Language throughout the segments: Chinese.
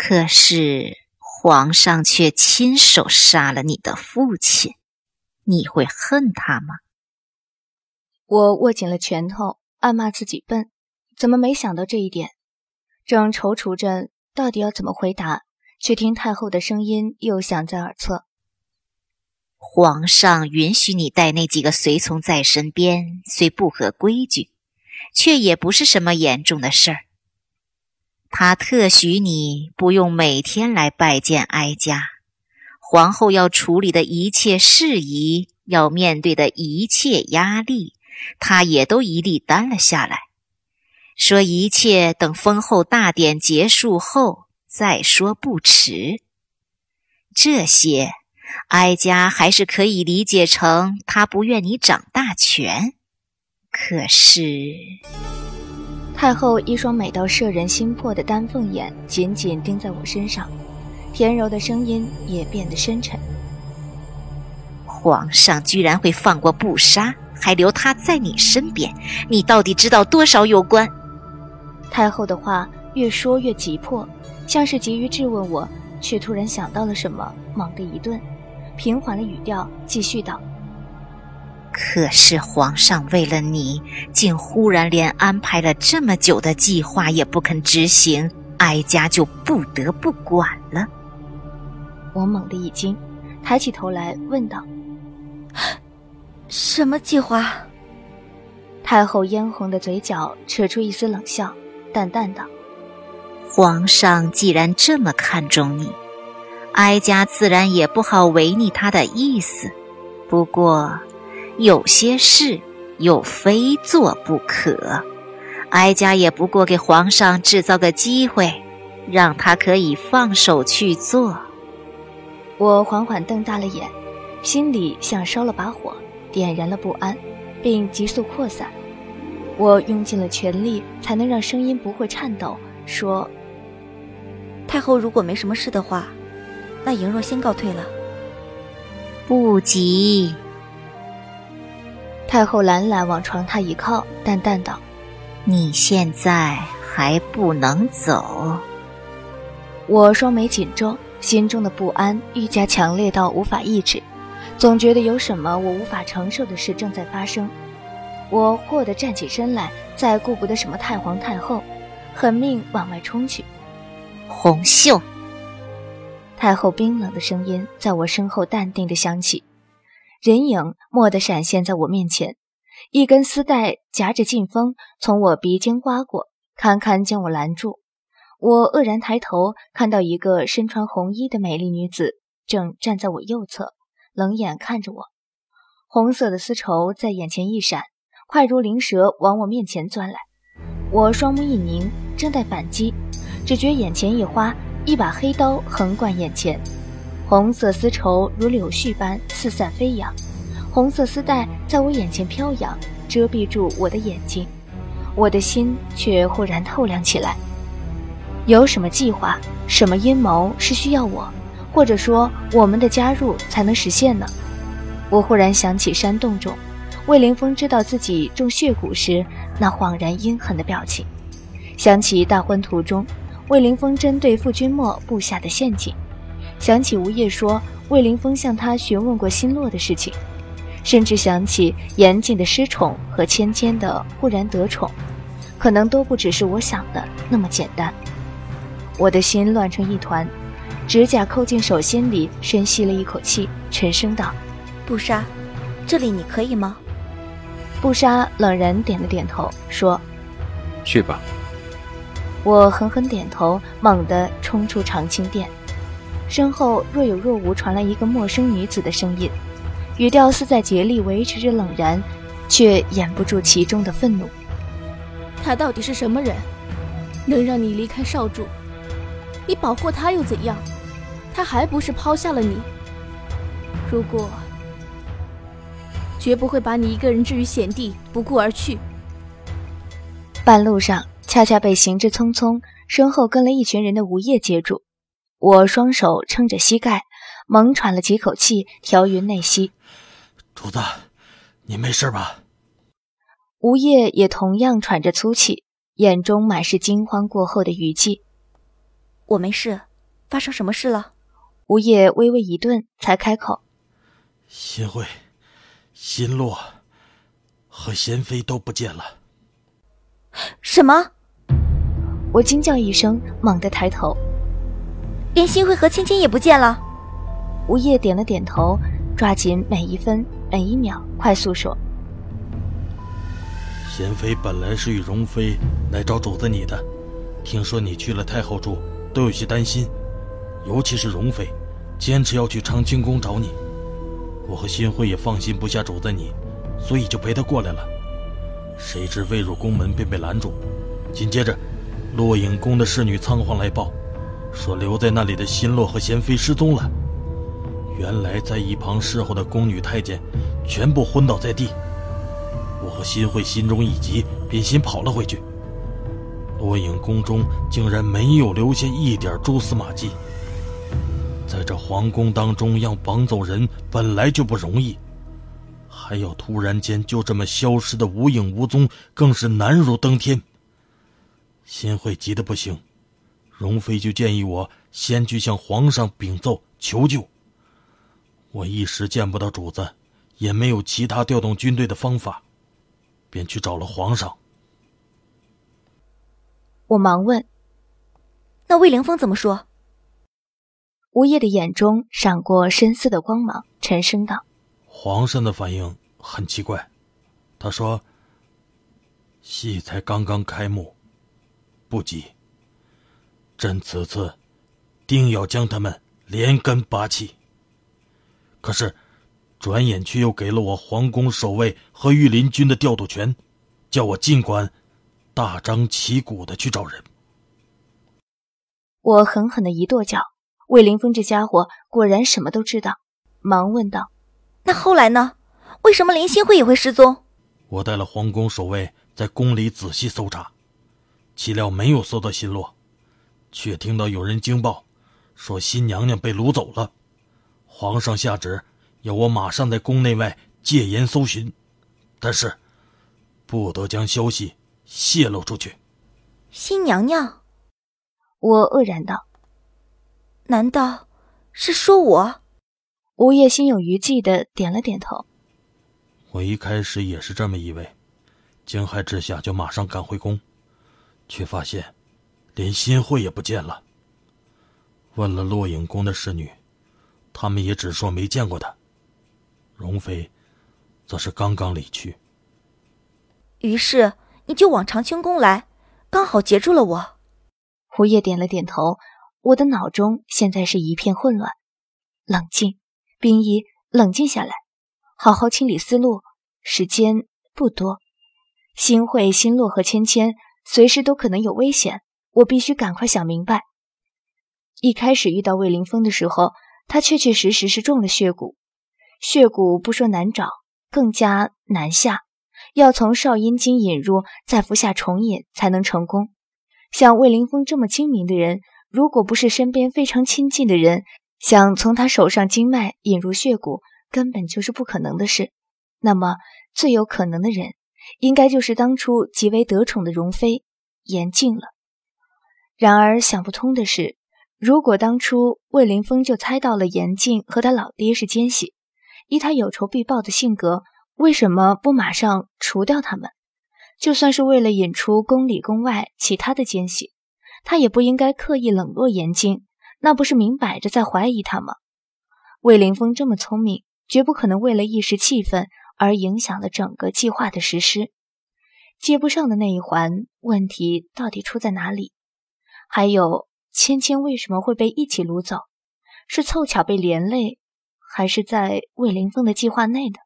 可是皇上却亲手杀了你的父亲，你会恨他吗？我握紧了拳头，暗骂自己笨，怎么没想到这一点？正踌躇着到底要怎么回答，却听太后的声音又响在耳侧：“皇上允许你带那几个随从在身边，虽不合规矩，却也不是什么严重的事儿。他特许你不用每天来拜见哀家，皇后要处理的一切事宜，要面对的一切压力。”他也都一力担了下来，说一切等封后大典结束后再说不迟。这些，哀家还是可以理解成他不愿你掌大权。可是，太后一双美到摄人心魄的丹凤眼紧紧盯在我身上，甜柔的声音也变得深沉。皇上居然会放过不杀？还留他在你身边，你到底知道多少有关？太后的话越说越急迫，像是急于质问我，却突然想到了什么，猛地一顿，平缓了语调，继续道：“可是皇上为了你，竟忽然连安排了这么久的计划也不肯执行，哀家就不得不管了。”我猛地一惊，抬起头来问道。什么计划？太后嫣红的嘴角扯出一丝冷笑，淡淡道：“皇上既然这么看重你，哀家自然也不好违逆他的意思。不过，有些事又非做不可，哀家也不过给皇上制造个机会，让他可以放手去做。”我缓缓瞪大了眼，心里像烧了把火。点燃了不安，并急速扩散。我用尽了全力，才能让声音不会颤抖，说：“太后如果没什么事的话，那莹若先告退了。”不急。太后懒懒往床榻一靠，淡淡道：“你现在还不能走。”我双眉紧皱，心中的不安愈加强烈到无法抑制。总觉得有什么我无法承受的事正在发生，我霍地站起身来，再顾不得什么太皇太后，狠命往外冲去。红袖，太后冰冷的声音在我身后淡定地响起，人影蓦地闪现在我面前，一根丝带夹着劲风从我鼻尖刮过，堪堪将我拦住。我愕然抬头，看到一个身穿红衣的美丽女子正站在我右侧。冷眼看着我，红色的丝绸在眼前一闪，快如灵蛇往我面前钻来。我双目一凝，正待反击，只觉眼前一花，一把黑刀横贯眼前，红色丝绸如柳絮般四散飞扬，红色丝带在我眼前飘扬，遮蔽住我的眼睛。我的心却忽然透亮起来。有什么计划，什么阴谋是需要我？或者说，我们的加入才能实现呢？我忽然想起山洞中，魏凌风知道自己中血蛊时那恍然阴狠的表情，想起大婚途中魏凌风针对傅君莫布下的陷阱，想起吴叶说魏凌风向他询问过心落的事情，甚至想起严禁的失宠和芊芊的忽然得宠，可能都不只是我想的那么简单。我的心乱成一团。指甲扣进手心里，深吸了一口气，沉声道：“不杀，这里你可以吗？”不杀冷然点了点头，说：“去吧。”我狠狠点头，猛地冲出长青殿，身后若有若无传来一个陌生女子的声音，语调似在竭力维持着冷然，却掩不住其中的愤怒。他到底是什么人，能让你离开少主？你保护他又怎样？他还不是抛下了你。如果绝不会把你一个人置于险地，不顾而去。半路上，恰恰被行之匆匆、身后跟了一群人的吴业接住。我双手撑着膝盖，猛喘了几口气，调匀内息。主子，你没事吧？吴业也同样喘着粗气，眼中满是惊慌过后的余悸。我没事。发生什么事了？吴业微微一顿，才开口：“新慧、新洛和贤妃都不见了。”什么？我惊叫一声，猛地抬头，连新会和芊芊也不见了。吴业点了点头，抓紧每一分每一秒，快速说：“贤妃本来是与容妃来找主子你的，听说你去了太后住，都有些担心，尤其是容妃。”坚持要去长清宫找你，我和新会也放心不下主子你，所以就陪他过来了。谁知未入宫门便被拦住，紧接着，落影宫的侍女仓皇来报，说留在那里的新洛和贤妃失踪了。原来在一旁侍候的宫女太监，全部昏倒在地。我和新慧心中一急，便先跑了回去。落影宫中竟然没有留下一点蛛丝马迹。在这皇宫当中，要绑走人本来就不容易，还要突然间就这么消失的无影无踪，更是难如登天。新慧急得不行，容妃就建议我先去向皇上禀奏求救。我一时见不到主子，也没有其他调动军队的方法，便去找了皇上。我忙问：“那魏凌风怎么说？”吴业的眼中闪过深思的光芒，沉声道：“皇上的反应很奇怪，他说：‘戏才刚刚开幕，不急。朕此次定要将他们连根拔起。’可是，转眼却又给了我皇宫守卫和御林军的调度权，叫我尽管大张旗鼓的去找人。”我狠狠的一跺脚。魏凌风这家伙果然什么都知道，忙问道：“那后来呢？为什么林心慧也会失踪？”我带了皇宫守卫在宫里仔细搜查，岂料没有搜到新洛，却听到有人惊报，说新娘娘被掳走了。皇上下旨要我马上在宫内外戒严搜寻，但是不得将消息泄露出去。新娘娘，我愕然道。难道是说我？吴业心有余悸的点了点头。我一开始也是这么以为，惊骇之下就马上赶回宫，却发现连新慧也不见了。问了落影宫的侍女，他们也只说没见过她。容妃则是刚刚离去。于是你就往长清宫来，刚好截住了我。胡叶点了点头。我的脑中现在是一片混乱，冷静，冰衣，冷静下来，好好清理思路。时间不多，新慧、新洛和芊芊随时都可能有危险，我必须赶快想明白。一开始遇到魏凌风的时候，他确确实实是中了血蛊，血蛊不说难找，更加难下，要从少阴经引入，再服下重引才能成功。像魏凌风这么精明的人。如果不是身边非常亲近的人想从他手上经脉引入血蛊，根本就是不可能的事。那么，最有可能的人，应该就是当初极为得宠的容妃严静了。然而，想不通的是，如果当初魏凌风就猜到了严静和他老爹是奸细，以他有仇必报的性格，为什么不马上除掉他们？就算是为了引出宫里宫外其他的奸细。他也不应该刻意冷落严静，那不是明摆着在怀疑他吗？魏凌风这么聪明，绝不可能为了一时气愤而影响了整个计划的实施。接不上的那一环，问题到底出在哪里？还有芊芊为什么会被一起掳走？是凑巧被连累，还是在魏凌风的计划内的？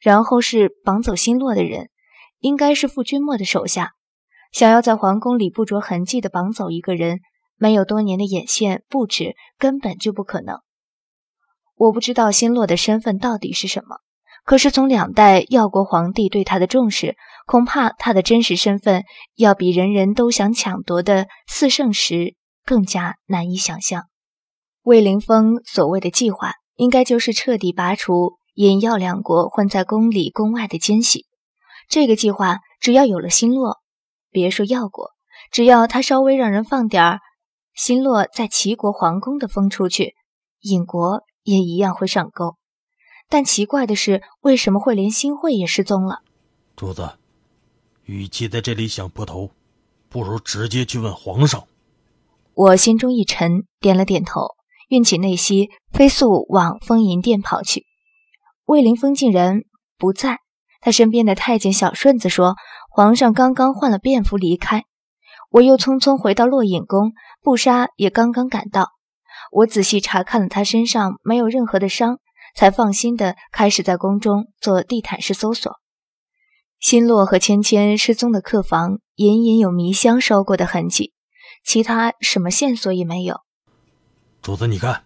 然后是绑走新洛的人，应该是傅君墨的手下。想要在皇宫里不着痕迹的绑走一个人，没有多年的眼线布置，根本就不可能。我不知道新洛的身份到底是什么，可是从两代耀国皇帝对他的重视，恐怕他的真实身份要比人人都想抢夺的四圣石更加难以想象。魏凌风所谓的计划，应该就是彻底拔除尹耀两国混在宫里宫外的奸细。这个计划只要有了新洛。别说要过，只要他稍微让人放点儿新洛在齐国皇宫的风出去，尹国也一样会上钩。但奇怪的是，为什么会连新会也失踪了？主子，与其在这里想破头，不如直接去问皇上。我心中一沉，点了点头，运起内息，飞速往风银殿跑去。魏凌风竟然不在，他身边的太监小顺子说，皇上刚刚换了便服离开。我又匆匆回到落隐宫，布莎也刚刚赶到。我仔细查看了他身上没有任何的伤，才放心的开始在宫中做地毯式搜索。新洛和芊芊失踪的客房隐隐有迷香烧过的痕迹，其他什么线索也没有。主子，你看，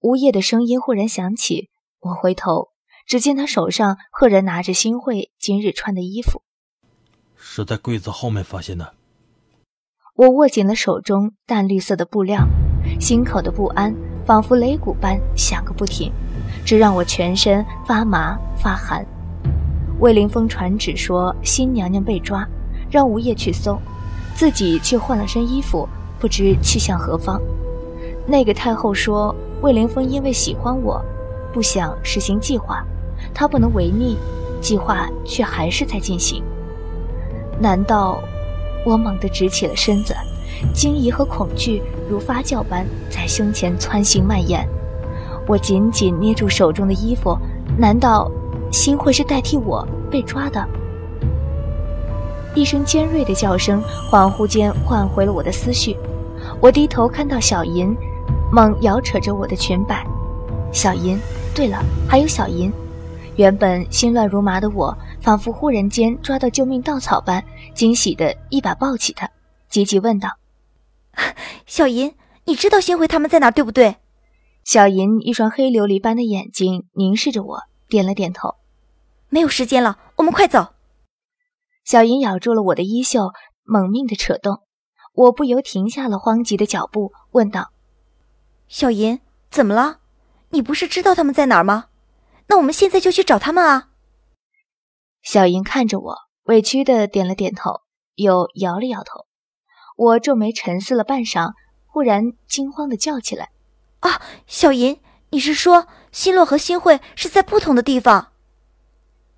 呜咽的声音忽然响起。我回头，只见他手上赫然拿着新慧今日穿的衣服，是在柜子后面发现的。我握紧了手中淡绿色的布料，心口的不安仿佛擂鼓般响个不停，这让我全身发麻发寒。魏凌风传旨说新娘娘被抓，让吴业去搜，自己却换了身衣服，不知去向何方。那个太后说魏凌风因为喜欢我，不想实行计划，他不能违逆，计划却还是在进行。难道？我猛地直起了身子，惊疑和恐惧如发酵般在胸前窜行蔓延。我紧紧捏住手中的衣服，难道心会是代替我被抓的？一声尖锐的叫声，恍惚间唤回了我的思绪。我低头看到小银，猛摇扯着我的裙摆。小银，对了，还有小银。原本心乱如麻的我。仿佛忽然间抓到救命稻草般，惊喜的一把抱起他，急急问道：“小银，你知道新辉他们在哪，对不对？”小银一双黑琉璃般的眼睛凝视着我，点了点头。没有时间了，我们快走。小银咬住了我的衣袖，猛命的扯动，我不由停下了慌急的脚步，问道：“小银，怎么了？你不是知道他们在哪儿吗？那我们现在就去找他们啊！”小银看着我，委屈的点了点头，又摇了摇头。我皱眉沉思了半晌，忽然惊慌的叫起来：“啊，小银，你是说新洛和新会是在不同的地方？”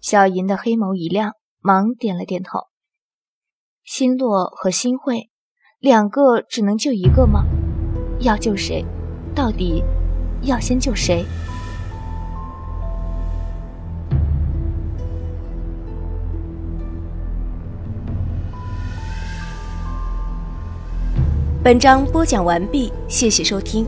小银的黑眸一亮，忙点了点头。新洛和新会，两个只能救一个吗？要救谁？到底要先救谁？本章播讲完毕，谢谢收听。